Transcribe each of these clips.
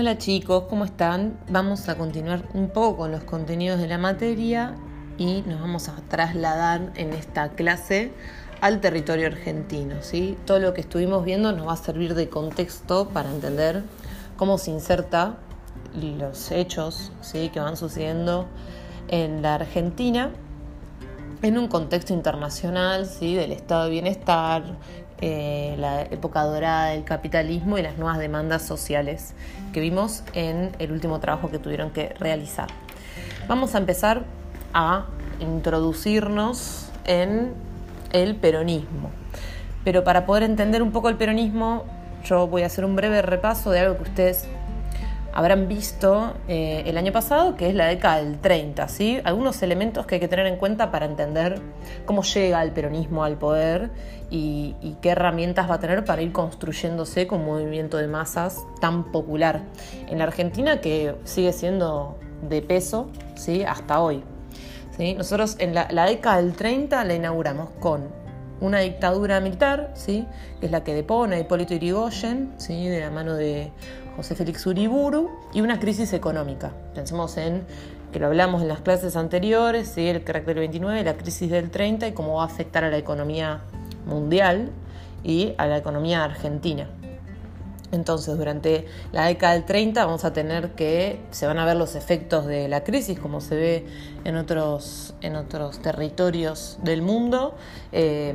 Hola chicos, ¿cómo están? Vamos a continuar un poco con los contenidos de la materia y nos vamos a trasladar en esta clase al territorio argentino. ¿sí? Todo lo que estuvimos viendo nos va a servir de contexto para entender cómo se inserta los hechos ¿sí? que van sucediendo en la Argentina en un contexto internacional ¿sí? del estado de bienestar, eh, la época dorada del capitalismo y las nuevas demandas sociales que vimos en el último trabajo que tuvieron que realizar. Vamos a empezar a introducirnos en el peronismo. Pero para poder entender un poco el peronismo, yo voy a hacer un breve repaso de algo que ustedes habrán visto eh, el año pasado, que es la década del 30, ¿sí? Algunos elementos que hay que tener en cuenta para entender cómo llega el peronismo al poder y, qué herramientas va a tener para ir construyéndose como movimiento de masas tan popular en la Argentina que sigue siendo de peso, ¿sí? Hasta hoy. ¿sí? Nosotros en la, la década del 30 la inauguramos con una dictadura militar, ¿sí? que es la que depone a Hipólito Yrigoyen, ¿sí? de la mano de José Félix Uriburu, y una crisis económica. Pensemos en, que lo hablamos en las clases anteriores, ¿sí? el carácter del 29, la crisis del 30 y cómo va a afectar a la economía mundial y a la economía argentina. Entonces, durante la década del 30 vamos a tener que, se van a ver los efectos de la crisis, como se ve en otros, en otros territorios del mundo, eh,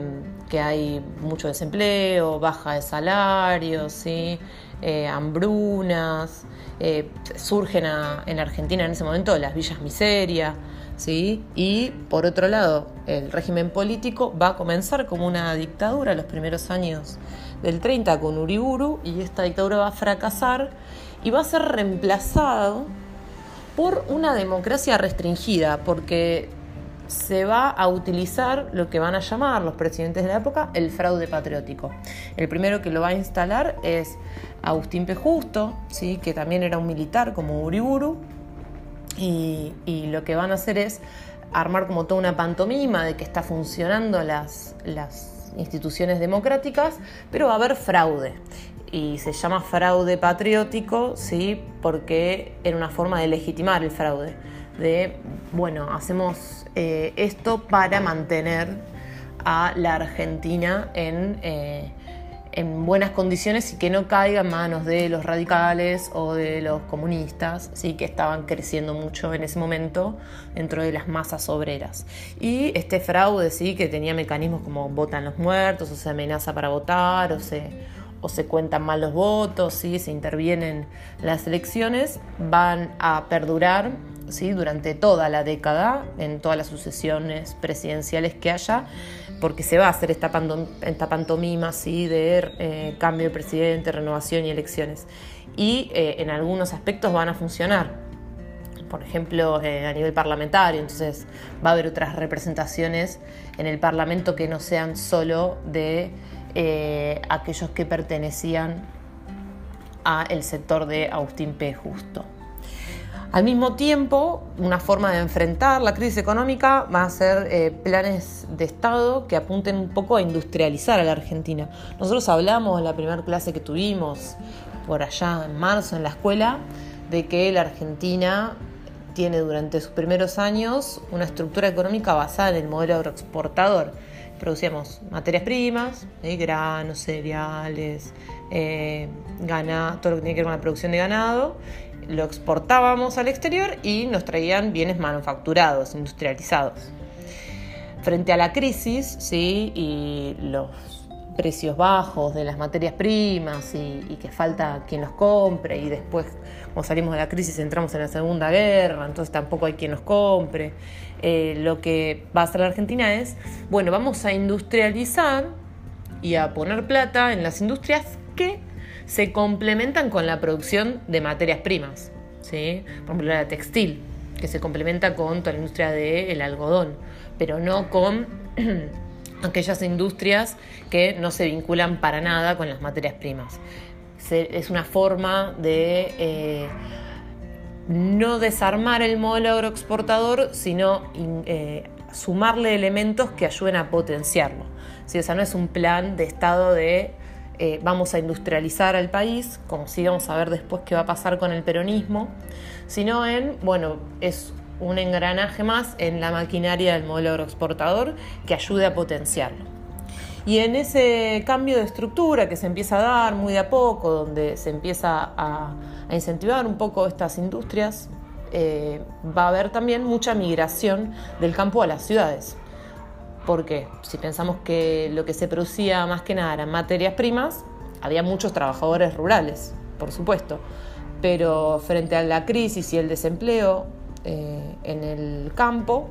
que hay mucho desempleo, baja de salarios, ¿sí? Eh, hambrunas, eh, surgen en Argentina en ese momento las villas miseria, ¿sí? y por otro lado, el régimen político va a comenzar como una dictadura los primeros años del 30 con Uriburu y esta dictadura va a fracasar y va a ser reemplazado por una democracia restringida, porque se va a utilizar lo que van a llamar los presidentes de la época el fraude patriótico. El primero que lo va a instalar es Agustín P. Justo, ¿sí? que también era un militar como Uriburu, y, y, lo que van a hacer es armar como toda una pantomima de que está funcionando las, las instituciones democráticas, pero va a haber fraude. Y se llama fraude patriótico, ¿sí? porque era una forma de legitimar el fraude. De, bueno, hacemos eh, esto para mantener a la Argentina en... Eh, en buenas condiciones y que no caiga en manos de los radicales o de los comunistas, ¿sí? que estaban creciendo mucho en ese momento dentro de las masas obreras. Y este fraude, ¿sí? que tenía mecanismos como votan los muertos, o se amenaza para votar, o se, cuentan mal los votos, ¿sí? se intervienen las elecciones, van a perdurar ¿sí? durante toda la década, en todas las sucesiones presidenciales que haya, porque se va a hacer esta, pantomima ¿sí? de eh, cambio de presidente, renovación y elecciones. Y eh, en algunos aspectos van a funcionar. Por ejemplo, eh, a nivel parlamentario, entonces va a haber otras representaciones en el Parlamento que no sean solo de aquellos que pertenecían al sector de Agustín P. Justo. Al mismo tiempo, una forma de enfrentar la crisis económica va a ser eh, planes de Estado que apunten un poco a industrializar a la Argentina. Nosotros hablamos en la primera clase que tuvimos por allá en marzo en la escuela de que la Argentina tiene durante sus primeros años una estructura económica basada en el modelo agroexportador. Producíamos materias primas, eh, granos, cereales, eh, todo lo que tiene que ver con la producción de ganado, lo exportábamos al exterior y nos traían bienes manufacturados, industrializados. Frente a la crisis ¿sí? y los precios bajos de las materias primas y, que falta quien los compre y después, como salimos de la crisis, entramos en la Segunda Guerra, entonces tampoco hay quien los compre. Eh, lo que va a hacer la Argentina es, bueno, vamos a industrializar y a poner plata en las industrias que se complementan con la producción de materias primas. ¿sí? Por ejemplo, la textil, que se complementa con toda la industria del algodón, pero no con aquellas industrias que no se vinculan para nada con las materias primas. es una forma de eh, no desarmar el modelo agroexportador, sino eh, sumarle elementos que ayuden a potenciarlo. O sea, no es un plan de Estado de eh, vamos a industrializar al país, como si vamos a ver después qué va a pasar con el peronismo, sino en, bueno, es un engranaje más en la maquinaria del modelo agroexportador que ayude a potenciarlo. Y en ese cambio de estructura que se empieza a dar muy de a poco, donde se empieza a, incentivar un poco estas industrias, eh, va a haber también mucha migración del campo a las ciudades. Porque si pensamos que lo que se producía más que nada eran materias primas, había muchos trabajadores rurales, por supuesto. Pero frente a la crisis y el desempleo eh, en el campo,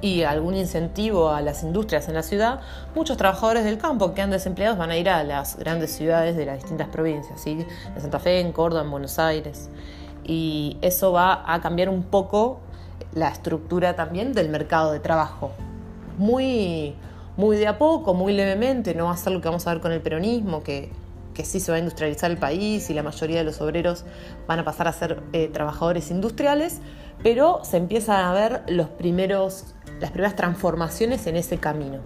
y algún incentivo a las industrias en la ciudad, muchos trabajadores del campo que quedan desempleados van a ir a las grandes ciudades de las distintas provincias, ¿sí? en Santa Fe, en Córdoba, en Buenos Aires. Y eso va a cambiar un poco la estructura también del mercado de trabajo. Muy, muy de a poco, muy levemente, no va a ser lo que vamos a ver con el peronismo, que, que sí se va a industrializar el país y la mayoría de los obreros van a pasar a ser eh, trabajadores industriales, pero se empiezan a ver los primeros las primeras transformaciones en ese camino.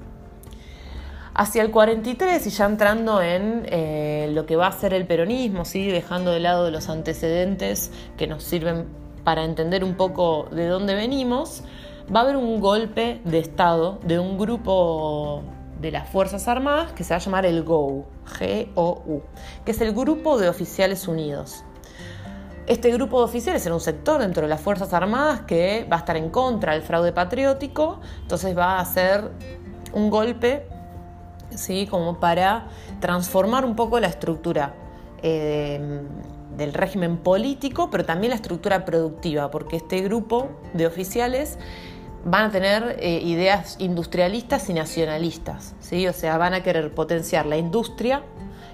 Hacia el 43 y ya entrando en eh, lo que va a ser el peronismo, ¿sí? dejando de lado los antecedentes que nos sirven para entender un poco de dónde venimos, va a haber un golpe de Estado de un grupo de las Fuerzas Armadas que se va a llamar el GOU, G-O-U, que es el Grupo de Oficiales Unidos. Este grupo de oficiales era un sector dentro de las Fuerzas Armadas que va a estar en contra del fraude patriótico, entonces va a hacer un golpe, ¿sí? como para transformar un poco la estructura eh, del régimen político, pero también la estructura productiva, porque este grupo de oficiales van a tener eh, ideas industrialistas y nacionalistas, ¿sí? o sea, van a querer potenciar la industria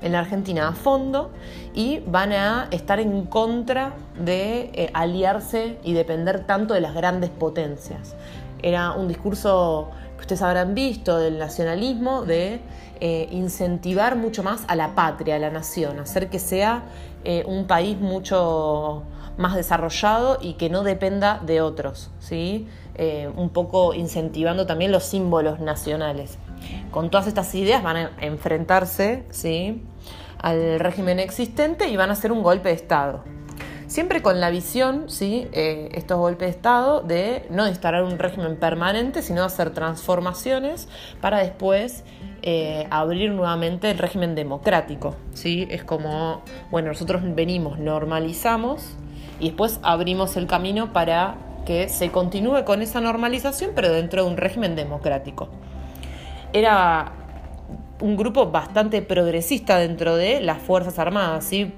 en la Argentina a fondo y van a estar en contra de eh, aliarse y depender tanto de las grandes potencias. Era un discurso que ustedes habrán visto del nacionalismo, de eh, incentivar mucho más a la patria, a la nación, hacer que sea un país mucho más desarrollado y que no dependa de otros, ¿sí? Un poco incentivando también los símbolos nacionales. Con todas estas ideas van a enfrentarse ¿sí? al régimen existente y van a hacer un golpe de Estado. Siempre con la visión, ¿sí? Eh, estos golpes de Estado, de no instalar un régimen permanente, sino hacer transformaciones para después eh, abrir nuevamente el régimen democrático. ¿sí? Es como, bueno, nosotros venimos, normalizamos y después abrimos el camino para que se continúe con esa normalización, pero dentro de un régimen democrático era un grupo bastante progresista dentro de las Fuerzas Armadas, ¿sí?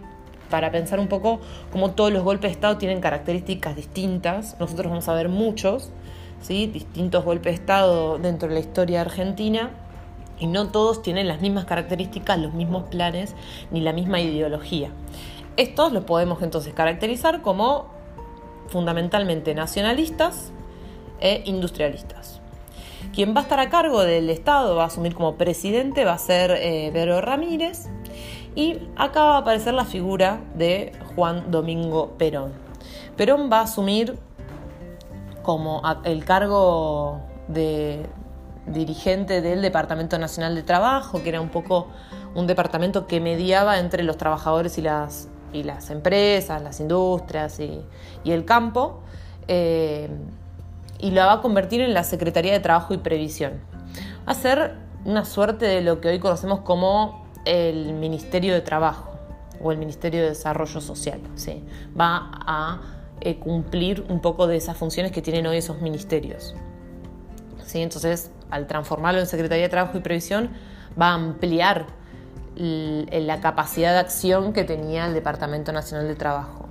para pensar un poco cómo todos los golpes de Estado tienen características distintas. Nosotros vamos a ver muchos, ¿sí? distintos golpes de Estado dentro de la historia argentina, y no todos tienen las mismas características, los mismos planes, ni la misma ideología. Estos los podemos entonces caracterizar como fundamentalmente nacionalistas e industrialistas. Quien va a estar a cargo del Estado, va a asumir como presidente, va a ser eh, Pedro Ramírez. Y acá va a aparecer la figura de Juan Domingo Perón. Perón va a asumir como el cargo de dirigente del Departamento Nacional de Trabajo, que era un poco un departamento que mediaba entre los trabajadores y las, y las empresas, las industrias y, el campo. Eh, y la va a convertir en la Secretaría de Trabajo y Previsión. Va a ser una suerte de lo que hoy conocemos como el Ministerio de Trabajo o el Ministerio de Desarrollo Social. ¿sí? Va a eh, cumplir un poco de esas funciones que tienen hoy esos ministerios. ¿sí? Entonces, al transformarlo en Secretaría de Trabajo y Previsión, va a ampliar la capacidad de acción que tenía el Departamento Nacional de Trabajo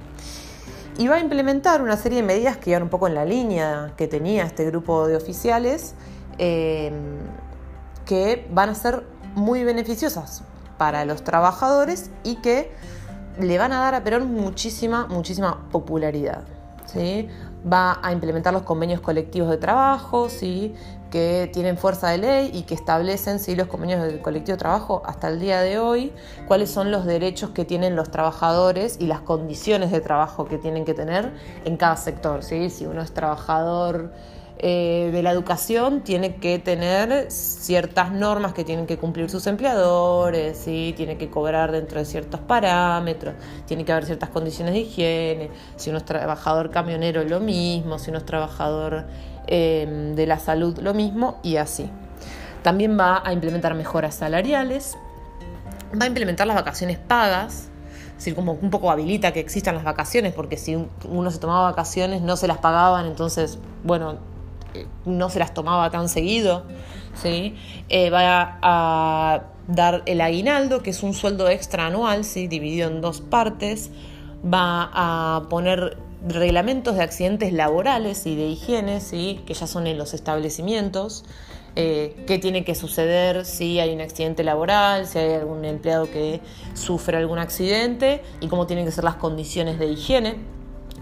y va a implementar una serie de medidas que iban un poco en la línea que tenía este grupo de oficiales, eh, que van a ser muy beneficiosas para los trabajadores y que le van a dar a Perón muchísima, muchísima popularidad. ¿sí? Va a implementar los convenios colectivos de trabajo, ¿sí? Que tienen fuerza de ley y que establecen ¿sí? los convenios del colectivo de trabajo hasta el día de hoy, cuáles son los derechos que tienen los trabajadores y las condiciones de trabajo que tienen que tener en cada sector. ¿sí? Si uno es trabajador eh, de la educación tiene que tener ciertas normas que tienen que cumplir sus empleadores, ¿sí? tiene que cobrar dentro de ciertos parámetros, tiene que haber ciertas condiciones de higiene, si uno es trabajador camionero lo mismo, si uno es trabajador em, de la salud lo mismo y así. También va a implementar mejoras salariales, va a implementar las vacaciones pagas, es decir, como un poco habilita que existan las vacaciones, porque si uno se tomaba vacaciones no se las pagaban, entonces, bueno, no se las tomaba tan seguido, ¿sí? Eh, va a dar el aguinaldo, que es un sueldo extra anual, ¿sí? dividido en dos partes, va a poner reglamentos de accidentes laborales y de higiene, ¿sí? que ya son en los establecimientos, eh, qué tiene que suceder si hay un accidente laboral, si hay algún empleado que sufre algún accidente y cómo tienen que ser las condiciones de higiene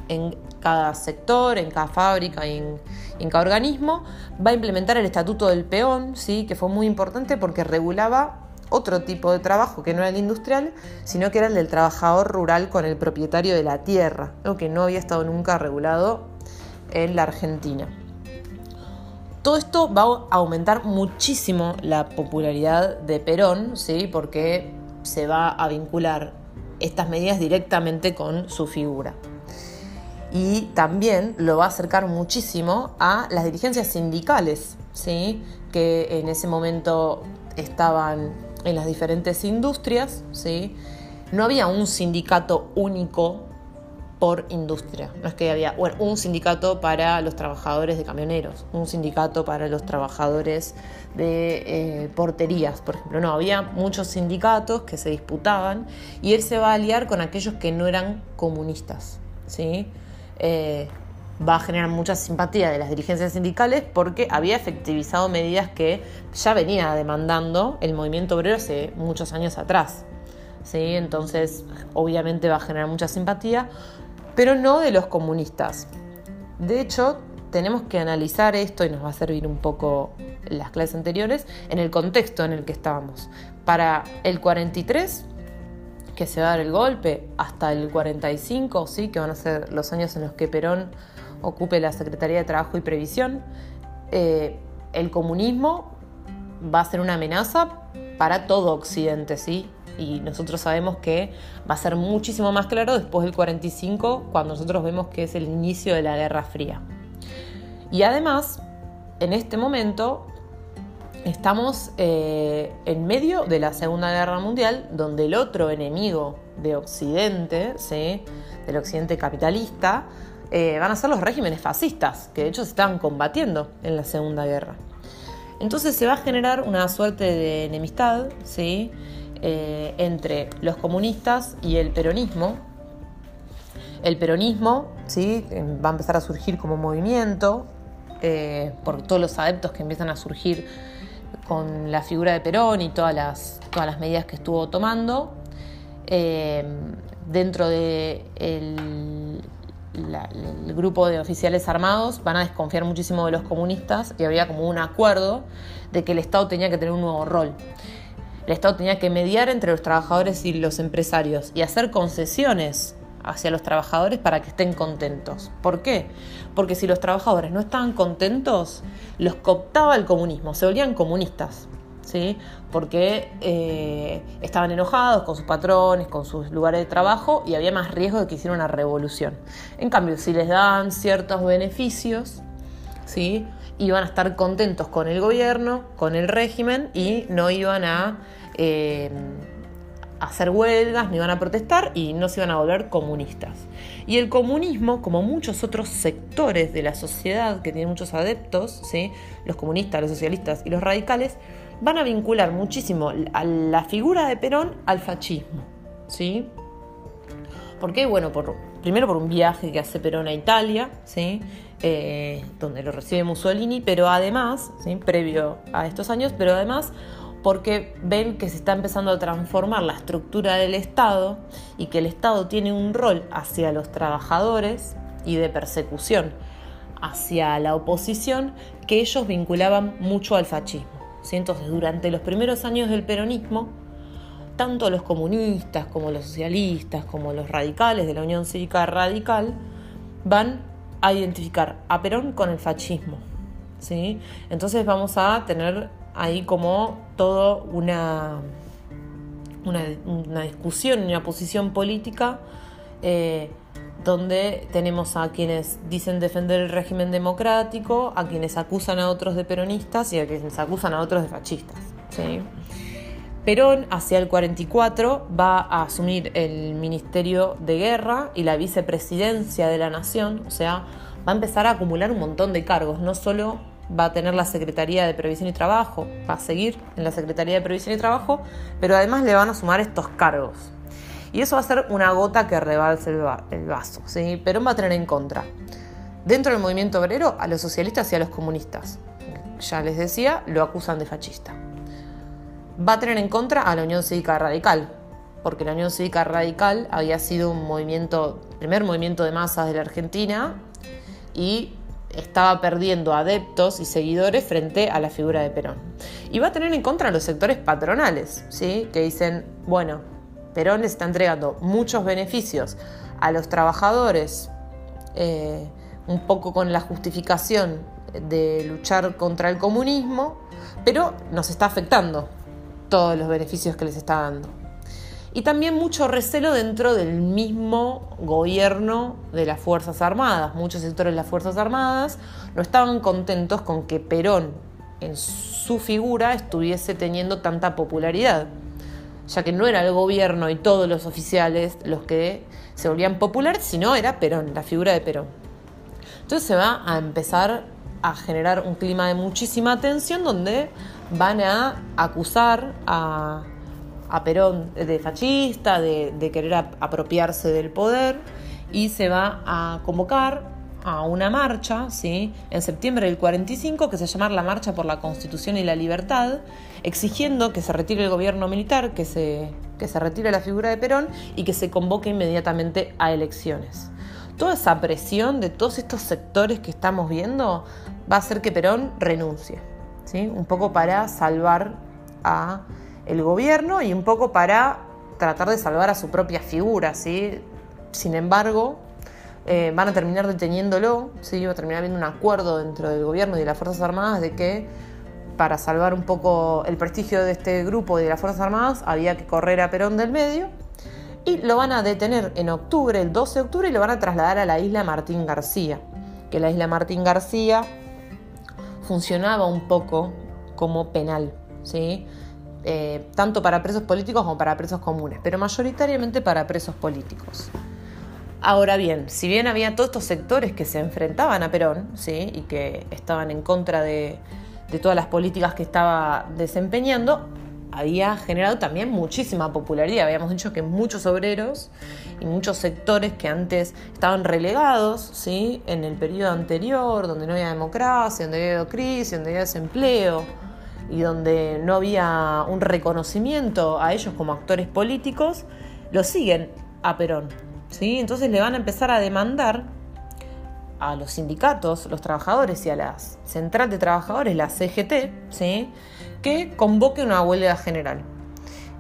en cada sector, en cada fábrica y en, cada organismo. Va a implementar el Estatuto del Peón, ¿sí? que fue muy importante porque regulaba otro tipo de trabajo que no era el industrial, sino que era el del trabajador rural con el propietario de la tierra, lo que no había estado nunca regulado en la Argentina. Todo esto va a aumentar muchísimo la popularidad de Perón, ¿sí? porque se va a vincular estas medidas directamente con su figura y también lo va a acercar muchísimo a las dirigencias sindicales, ¿sí? que en ese momento estaban en las diferentes industrias. ¿sí? No había un sindicato único por industria. No es que había bueno, un sindicato para los trabajadores de camioneros, un sindicato para los trabajadores de eh, porterías, por ejemplo. No, había muchos sindicatos que se disputaban y él se va a aliar con aquellos que no eran comunistas. ¿sí? Eh, va a generar mucha simpatía de las dirigencias sindicales porque había efectivizado medidas que ya venía demandando el movimiento obrero hace muchos años atrás. ¿sí? Entonces, obviamente va a generar mucha simpatía, pero no de los comunistas. De hecho, tenemos que analizar esto y nos va a servir un poco las clases anteriores en el contexto en el que estábamos. Para el 43 que se va a dar el golpe hasta el 45, ¿sí? que van a ser los años en los que Perón ocupe la Secretaría de Trabajo y Previsión, eh, el comunismo va a ser una amenaza para todo Occidente, ¿sí? Y nosotros sabemos que va a ser muchísimo más claro después del 45, cuando nosotros vemos que es el inicio de la Guerra Fría. Y además, en este momento, Estamos eh, en medio de la Segunda Guerra Mundial, donde el otro enemigo de Occidente, ¿sí? del Occidente capitalista, eh, van a ser los regímenes fascistas, que de hecho se estaban combatiendo en la Segunda Guerra. Entonces se va a generar una suerte de enemistad ¿sí? Eh, entre los comunistas y el peronismo. El peronismo ¿sí? va a empezar a surgir como movimiento por todos los adeptos que empiezan a surgir con la figura de Perón y todas las, todas las medidas que estuvo tomando. Eh, dentro del de grupo de oficiales armados van a desconfiar muchísimo de los comunistas y había como un acuerdo de que el Estado tenía que tener un nuevo rol. El Estado tenía que mediar entre los trabajadores y los empresarios y hacer concesiones hacia los trabajadores para que estén contentos. ¿Por qué? Porque si los trabajadores no estaban contentos, los cooptaba el comunismo, se volvían comunistas. ¿Sí? porque eh, estaban enojados con sus patrones, con sus lugares de trabajo y había más riesgo de que hiciera una revolución. En cambio, si les daban ciertos beneficios, ¿sí? iban a estar contentos con el gobierno, con el régimen y no iban a eh, hacer huelgas, no iban a protestar y no se iban a volver comunistas. Y el comunismo, como muchos otros sectores de la sociedad que tienen muchos adeptos, ¿sí? los comunistas, los socialistas y los radicales, van a vincular muchísimo a la figura de Perón al fascismo. ¿sí? ¿Por qué? Bueno, primero por un viaje que hace Perón a Italia, ¿sí? Eh, donde lo recibe Mussolini, pero además, ¿sí? previo a estos años, pero además porque ven que se está empezando a transformar la estructura del Estado y que el Estado tiene un rol hacia los trabajadores y de persecución hacia la oposición que ellos vinculaban mucho al fascismo. Entonces, durante los primeros años del peronismo, tanto los comunistas como los socialistas, como los radicales de la Unión Cívica Radical, van a identificar a Perón con el fascismo. ¿sí? Entonces vamos a tener ahí como todo una, una, discusión, una posición política eh, donde tenemos a quienes dicen defender el régimen democrático, a quienes acusan a otros de peronistas y a quienes acusan a otros de fascistas. Perón, hacia el 44, va a asumir el Ministerio de Guerra y la vicepresidencia de la Nación, o sea, va a empezar a acumular un montón de cargos, no solo va a tener la Secretaría de Previsión y Trabajo, va a seguir en la Secretaría de Previsión y Trabajo, pero además le van a sumar estos cargos. Y eso va a ser una gota que rebalse el, vaso. ¿sí? Perón va a tener en contra, dentro del movimiento obrero, a los socialistas y a los comunistas. Ya les decía, lo acusan de fascista va a tener en contra a la Unión Cívica Radical, porque la Unión Cívica Radical había sido un movimiento, primer movimiento de masas de la Argentina y estaba perdiendo adeptos y seguidores frente a la figura de Perón. Y va a tener en contra a los sectores patronales, ¿sí? que dicen, bueno, Perón les está entregando muchos beneficios a los trabajadores, eh, un poco con la justificación de luchar contra el comunismo, pero nos está afectando todos los beneficios que les está dando. Y también mucho recelo dentro del mismo gobierno de las Fuerzas Armadas. Muchos sectores de las Fuerzas Armadas no estaban contentos con que Perón en su figura estuviese teniendo tanta popularidad, ya que no era el gobierno y todos los oficiales los que se volvían populares, sino era Perón, la figura de Perón. Entonces se va a empezar a generar un clima de muchísima tensión donde van a acusar a, Perón de fascista, de, querer apropiarse del poder y se va a convocar a una marcha ¿sí? en septiembre del 45 que se llama la Marcha por la Constitución y la Libertad, exigiendo que se retire el gobierno militar, que se, que se retire la figura de Perón y que se convoque inmediatamente a elecciones. Toda esa presión de todos estos sectores que estamos viendo va a hacer que Perón renuncie un poco para salvar a el gobierno y un poco para tratar de salvar a su propia figura. ¿sí? Sin embargo, eh, van a terminar deteniéndolo, ¿sí? va a terminar habiendo un acuerdo dentro del gobierno y de las Fuerzas Armadas de que para salvar un poco el prestigio de este grupo y de las Fuerzas Armadas había que correr a Perón del medio y lo van a detener en octubre, el 12 de octubre, y lo van a trasladar a la isla Martín García, que la isla Martín García funcionaba un poco como penal, ¿sí? Eh, tanto para presos políticos como para presos comunes, pero mayoritariamente para presos políticos. Ahora bien, si bien había todos estos sectores que se enfrentaban a Perón ¿sí? y que estaban en contra de, todas las políticas que estaba desempeñando, había generado también muchísima popularidad. Habíamos dicho que muchos obreros y muchos sectores que antes estaban relegados ¿sí? en el periodo anterior, donde no había democracia, donde había crisis, donde había desempleo y donde no había un reconocimiento a ellos como actores políticos, lo siguen a Perón. ¿Sí? Entonces le van a empezar a demandar a los sindicatos, los trabajadores y a la central de trabajadores, la CGT, ¿sí? que convoque una huelga general.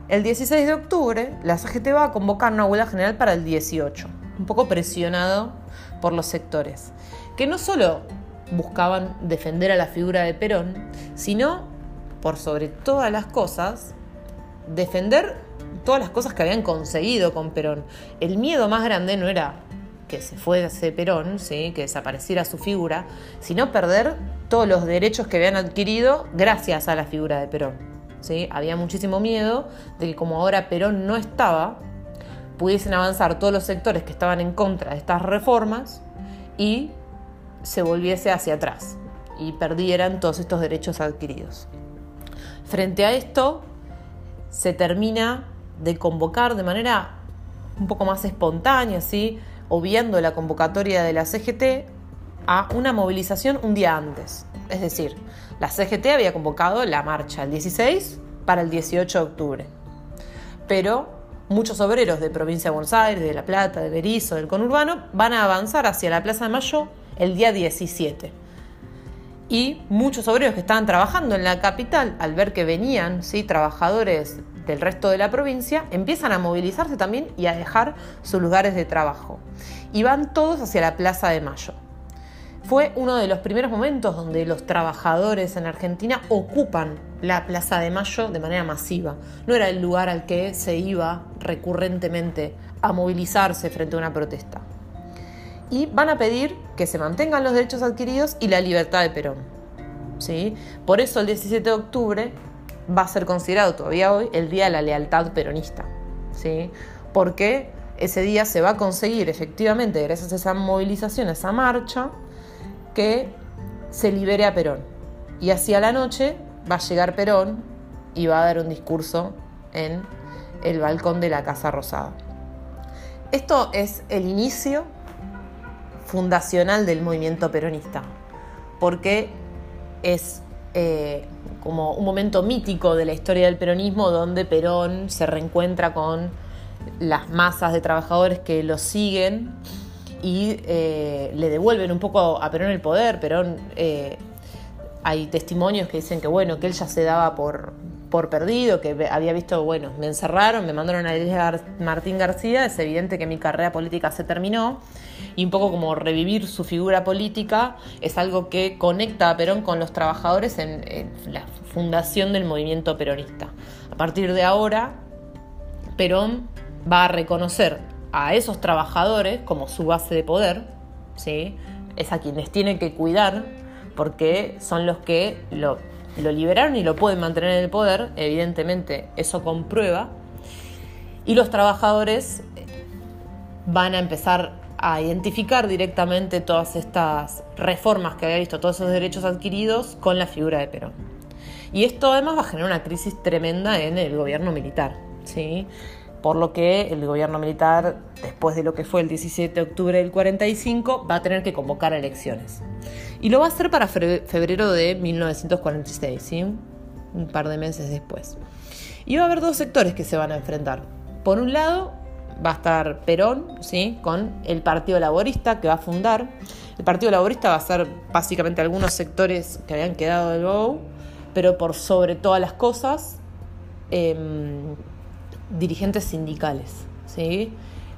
El 16 de octubre, la CGT va a convocar una huelga general para el 18, un poco presionado por los sectores, que no solo buscaban defender a la figura de Perón, sino, por sobre todas las cosas, defender todas las cosas que habían conseguido con Perón. El miedo más grande no era que se fuese Perón, ¿sí? que desapareciera su figura, sino perder todos los derechos que habían adquirido gracias a la figura de Perón. ¿sí? Había muchísimo miedo de que como ahora Perón no estaba, pudiesen avanzar todos los sectores que estaban en contra de estas reformas y se volviese hacia atrás y perdieran todos estos derechos adquiridos. Frente a esto, se termina de convocar de manera un poco más espontánea, ¿sí? obviando la convocatoria de la CGT a una movilización un día antes. Es decir, la CGT había convocado la marcha el 16 para el 18 de octubre. Pero muchos obreros de provincia de Buenos Aires, de La Plata, de Berizo, del conurbano, van a avanzar hacia la Plaza de Mayo el día 17. Y muchos obreros que estaban trabajando en la capital, al ver que venían ¿sí? trabajadores del resto de la provincia empiezan a movilizarse también y a dejar sus lugares de trabajo. Y van todos hacia la Plaza de Mayo. fue uno de los primeros momentos donde los trabajadores en Argentina ocupan la Plaza de Mayo de manera masiva. No era el lugar al que se iba recurrentemente a movilizarse frente a una protesta. Y van a pedir que se mantengan los derechos adquiridos y la libertad de Perón. ¿Sí? Por eso el 17 de octubre va a ser considerado todavía hoy el Día de la Lealtad Peronista. ¿Sí? Porque ese día se va a conseguir efectivamente, gracias a esa movilización, a esa marcha, que se libere a Perón. Y así a la noche va a llegar Perón y va a dar un discurso en el balcón de la Casa Rosada. Esto es el inicio fundacional del movimiento peronista, porque es eh, como un momento mítico de la historia del peronismo donde Perón se reencuentra con las masas de trabajadores que lo siguen y eh, le devuelven un poco a Perón el poder. Perón, eh, hay testimonios que dicen que bueno, que él ya se daba por, por perdido, que había visto, bueno, me encerraron, me mandaron a Martín García, es evidente que mi carrera política se terminó. Y un poco como revivir su figura política es algo que conecta a Perón con los trabajadores en la fundación del movimiento peronista. A partir de ahora, Perón va a reconocer a esos trabajadores como su base de poder, ¿sí? es a quienes tiene que cuidar porque son los que lo, lo liberaron y lo pueden mantener en el poder, evidentemente eso comprueba, y los trabajadores van a empezar a identificar directamente todas estas reformas que había visto, todos esos derechos adquiridos con la figura de Perón. Y esto además va a generar una crisis tremenda en el gobierno militar. ¿sí? por lo que el gobierno militar, después de lo que fue el 17 de octubre del 45, va a tener que convocar elecciones. Y lo va a hacer para febrero de 1946, ¿sí? un par de meses después. Y va a haber dos sectores que se van a enfrentar. Por un lado, va a estar Perón, ¿sí? con el Partido Laborista que va a fundar. El Partido Laborista va a ser básicamente algunos sectores que habían quedado del BOU, pero por sobre todas las cosas, em, dirigentes sindicales, ¿sí?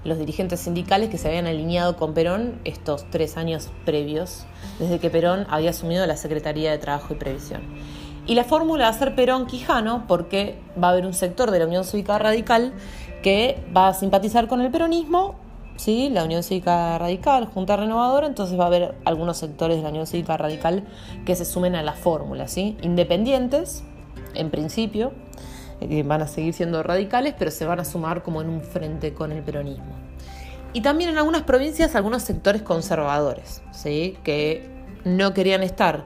Los dirigentes sindicales que se habían alineado con Perón estos tres años previos, desde que Perón había asumido la Secretaría de Trabajo y Previsión. Y la fórmula va a ser Perón-Quijano porque va a haber un sector de la Unión Cívica Radical que va a simpatizar con el peronismo, ¿sí? la Unión Cívica Radical, Junta Renovadora, entonces va a haber algunos sectores de la Unión Cívica Radical que se sumen a la fórmula, ¿sí? independientes, en principio, eh, van a seguir siendo radicales, pero se van a sumar como en un frente con el peronismo. Y también en algunas provincias algunos sectores conservadores, ¿sí? que no querían estar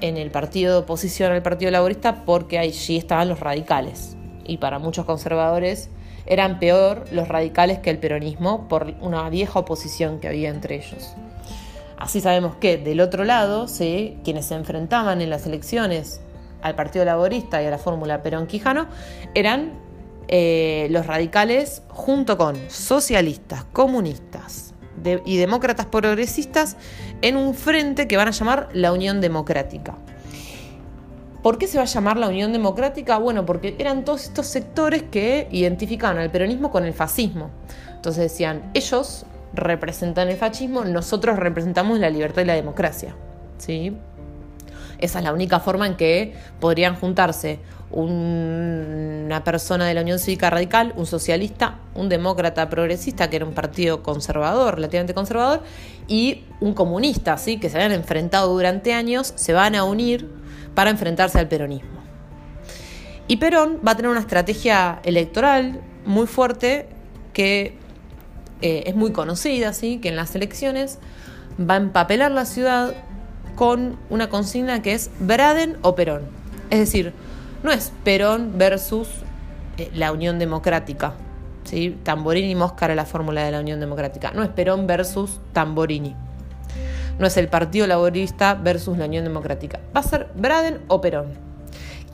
en el partido de oposición al Partido Laborista porque allí estaban los radicales. Y para muchos conservadores eran peor los radicales que el peronismo por una vieja oposición que había entre ellos. Así sabemos que del otro lado, ¿sí? quienes se enfrentaban en las elecciones al Partido Laborista y a la fórmula Perón-Quijano eran eh, los radicales junto con socialistas, comunistas y demócratas progresistas en un frente que van a llamar la Unión Democrática. ¿Por qué se va a llamar la Unión Democrática? Bueno, porque eran todos estos sectores que identificaban al peronismo con el fascismo. Entonces decían, ellos representan el fascismo, nosotros representamos la libertad y la democracia. ¿Sí? Esa es la única forma en que podrían juntarse una persona de la Unión Cívica Radical, un socialista, un demócrata progresista, que era un partido conservador, relativamente conservador, y un comunista, ¿sí? que se habían enfrentado durante años, se van a unir para enfrentarse al peronismo. Y Perón va a tener una estrategia electoral muy fuerte que eh, es muy conocida, ¿sí? que en las elecciones va a empapelar la ciudad con una consigna que es Braden o Perón. Es decir, no es Perón versus eh, la Unión Democrática. ¿sí? Tamborini y Moscara la fórmula de la Unión Democrática. No es Perón versus Tamborini. No es el Partido Laborista versus la Unión Democrática. Va a ser Braden o Perón.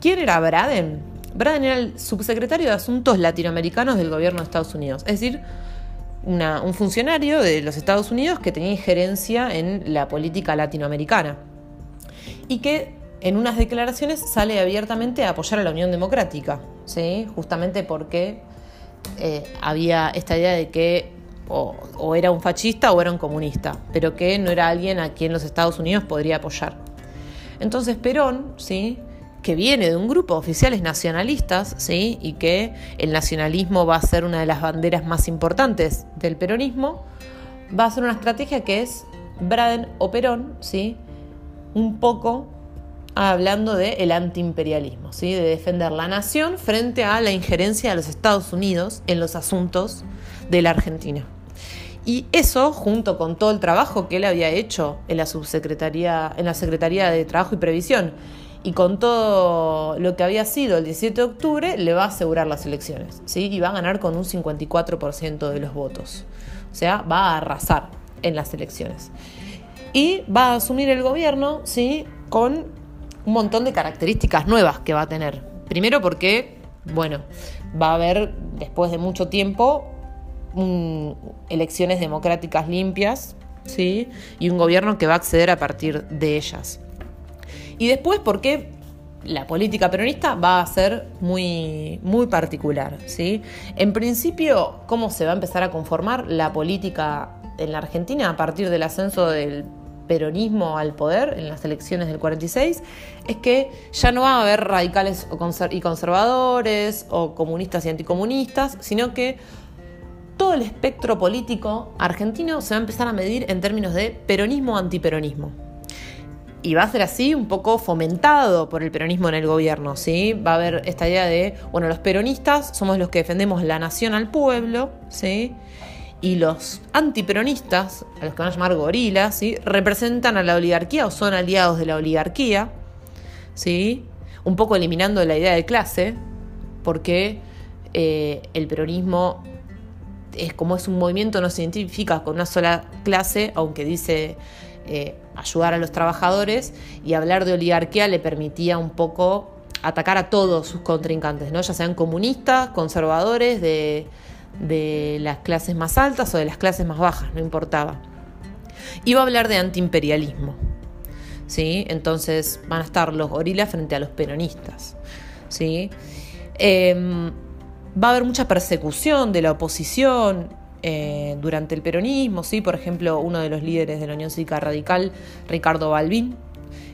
¿Quién era Braden? Braden era el subsecretario de Asuntos Latinoamericanos del gobierno de Estados Unidos. Es decir, un funcionario de los Estados Unidos que tenía injerencia en la política latinoamericana y que en unas declaraciones sale abiertamente a apoyar a la Unión Democrática, ¿sí? justamente porque eh, había esta idea de que o, era un fascista o era un comunista, pero que no era alguien a quien los Estados Unidos podría apoyar. Entonces Perón, ¿sí? Que viene de un grupo de oficiales nacionalistas, ¿sí? y que el nacionalismo va a ser una de las banderas más importantes del peronismo, va a ser una estrategia que es Braden o Perón, ¿sí? un poco hablando del el antiimperialismo, ¿sí? de defender la nación frente a la injerencia de los Estados Unidos en los asuntos de la Argentina. Y eso, junto con todo el trabajo que él había hecho en la subsecretaría, en la Secretaría de Trabajo y Previsión, y con todo lo que había sido el 17 de octubre, le va a asegurar las elecciones, ¿sí? Y va a ganar con un 54% de los votos. O sea, va a arrasar en las elecciones. Y va a asumir el gobierno, ¿sí? Con un montón de características nuevas que va a tener. Primero porque, bueno, va a haber, después de mucho tiempo, elecciones democráticas limpias, ¿sí? Y un gobierno que va a acceder a partir de ellas. Y después porque la política peronista va a ser muy, muy particular, ¿sí? En principio, ¿cómo se va a empezar a conformar la política en la Argentina a partir del ascenso del peronismo al poder en las elecciones del 46 es que ya no va a haber radicales y conservadores o comunistas y anticomunistas, sino que todo el espectro político argentino se va a empezar a medir en términos de peronismo-antiperonismo. Y va a ser así un poco fomentado por el peronismo en el gobierno, ¿sí? Va a haber esta idea de, bueno, los peronistas somos los que defendemos la nación al pueblo, ¿sí? y los antiperonistas, a los que van a llamar gorilas, ¿sí? representan a la oligarquía o son aliados de la oligarquía, ¿sí? un poco eliminando la idea de clase, porque eh, el peronismo es como es un movimiento, no se identifica con una sola clase, aunque dice eh, ayudar a los trabajadores, y hablar de oligarquía le permitía un poco atacar a todos sus contrincantes, ¿no? ya sean comunistas, conservadores, de de las clases más altas o de las clases más bajas, no importaba. Iba a hablar de antiimperialismo. ¿sí? Entonces van a estar los gorilas frente a los peronistas. ¿sí? Em, va a haber mucha persecución de la oposición eh, durante el peronismo. ¿sí? Por ejemplo, uno de los líderes de la Unión Cívica Radical, Ricardo Balbín,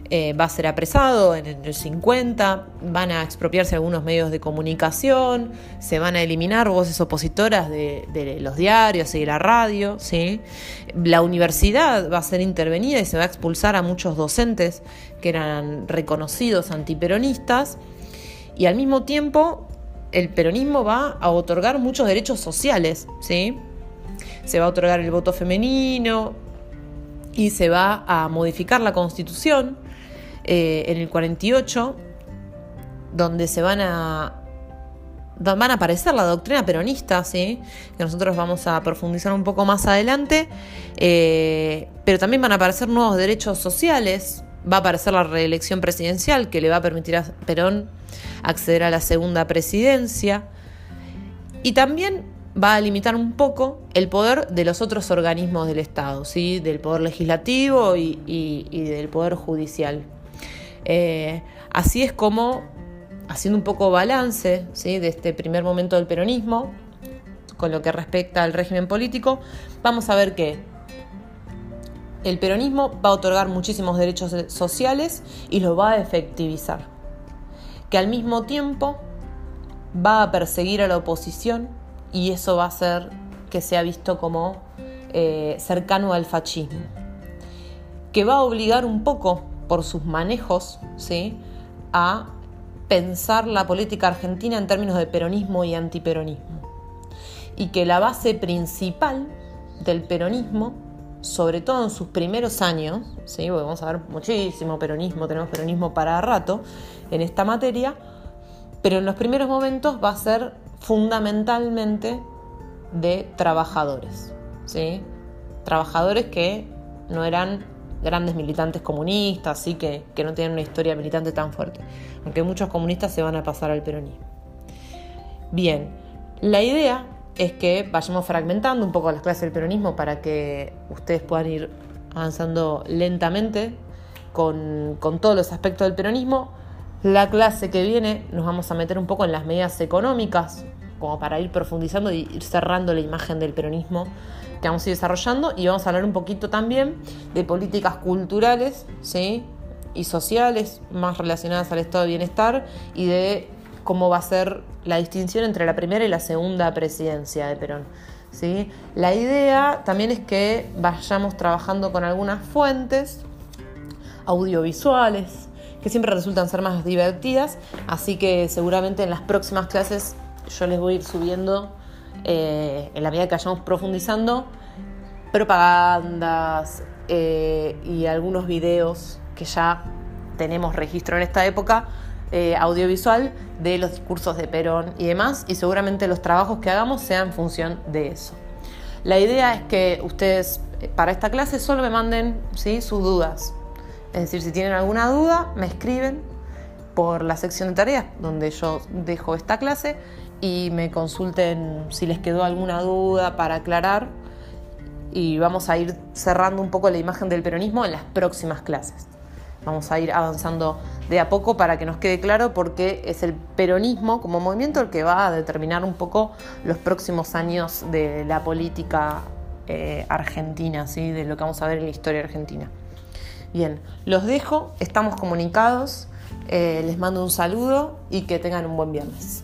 eh, va a ser apresado en el 50, van a expropiarse algunos medios de comunicación, se van a eliminar voces opositoras de, los diarios y de la radio, ¿sí? la universidad va a ser intervenida y se va a expulsar a muchos docentes que eran reconocidos antiperonistas y al mismo tiempo el peronismo va a otorgar muchos derechos sociales, ¿sí? Se va a otorgar el voto femenino y se va a modificar la constitución eh, en el 48, donde se van a van a aparecer la doctrina peronista, ¿sí? que nosotros vamos a profundizar un poco más adelante, eh, pero también van a aparecer nuevos derechos sociales, va a aparecer la reelección presidencial que le va a permitir a Perón acceder a la segunda presidencia, y también va a limitar un poco el poder de los otros organismos del Estado, ¿sí? del poder legislativo y del poder judicial. Eh, así es como, haciendo un poco balance ¿sí? de este primer momento del peronismo, con lo que respecta al régimen político, vamos a ver que el peronismo va a otorgar muchísimos derechos sociales y los va a efectivizar. Que al mismo tiempo va a perseguir a la oposición y eso va a hacer que sea visto como eh, cercano al fascismo. Que va a obligar un poco por sus manejos ¿sí? a pensar la política argentina en términos de peronismo y antiperonismo. Y que la base principal del peronismo, sobre todo en sus primeros años, ¿sí? vamos a ver muchísimo peronismo, tenemos peronismo para rato en esta materia, pero en los primeros momentos va a ser fundamentalmente de trabajadores, ¿sí? trabajadores que no eran grandes militantes comunistas, así que, que no tienen una historia militante tan fuerte, aunque muchos comunistas se van a pasar al peronismo. Bien, la idea es que vayamos fragmentando un poco las clases del peronismo para que ustedes puedan ir avanzando lentamente con, con, todos los aspectos del peronismo. La clase que viene nos vamos a meter un poco en las medidas económicas como para ir profundizando y ir cerrando la imagen del peronismo que vamos a ir desarrollando y vamos a hablar un poquito también de políticas culturales ¿sí? y sociales más relacionadas al estado de bienestar y de cómo va a ser la distinción entre la primera y la segunda presidencia de Perón. ¿sí? La idea también es que vayamos trabajando con algunas fuentes audiovisuales que siempre resultan ser más divertidas, así que seguramente en las próximas clases yo les voy a ir subiendo eh, en la medida que vayamos profundizando propagandas eh, y algunos videos que ya tenemos registro en esta época eh, audiovisual de los discursos de Perón y demás, y seguramente los trabajos que hagamos sean en función de eso. La idea es que ustedes para esta clase solo me manden ¿sí? sus dudas. Es decir, si tienen alguna duda, me escriben por la sección de tareas donde yo dejo esta clase y me consulten si les quedó alguna duda para aclarar y vamos a ir cerrando un poco la imagen del peronismo en las próximas clases. Vamos a ir avanzando de a poco para que nos quede claro porque es el peronismo como movimiento el que va a determinar un poco los próximos años de la política eh, argentina, ¿sí? de lo que vamos a ver en la historia argentina. Bien, los dejo, estamos comunicados, eh, les mando un saludo y que tengan un buen viernes.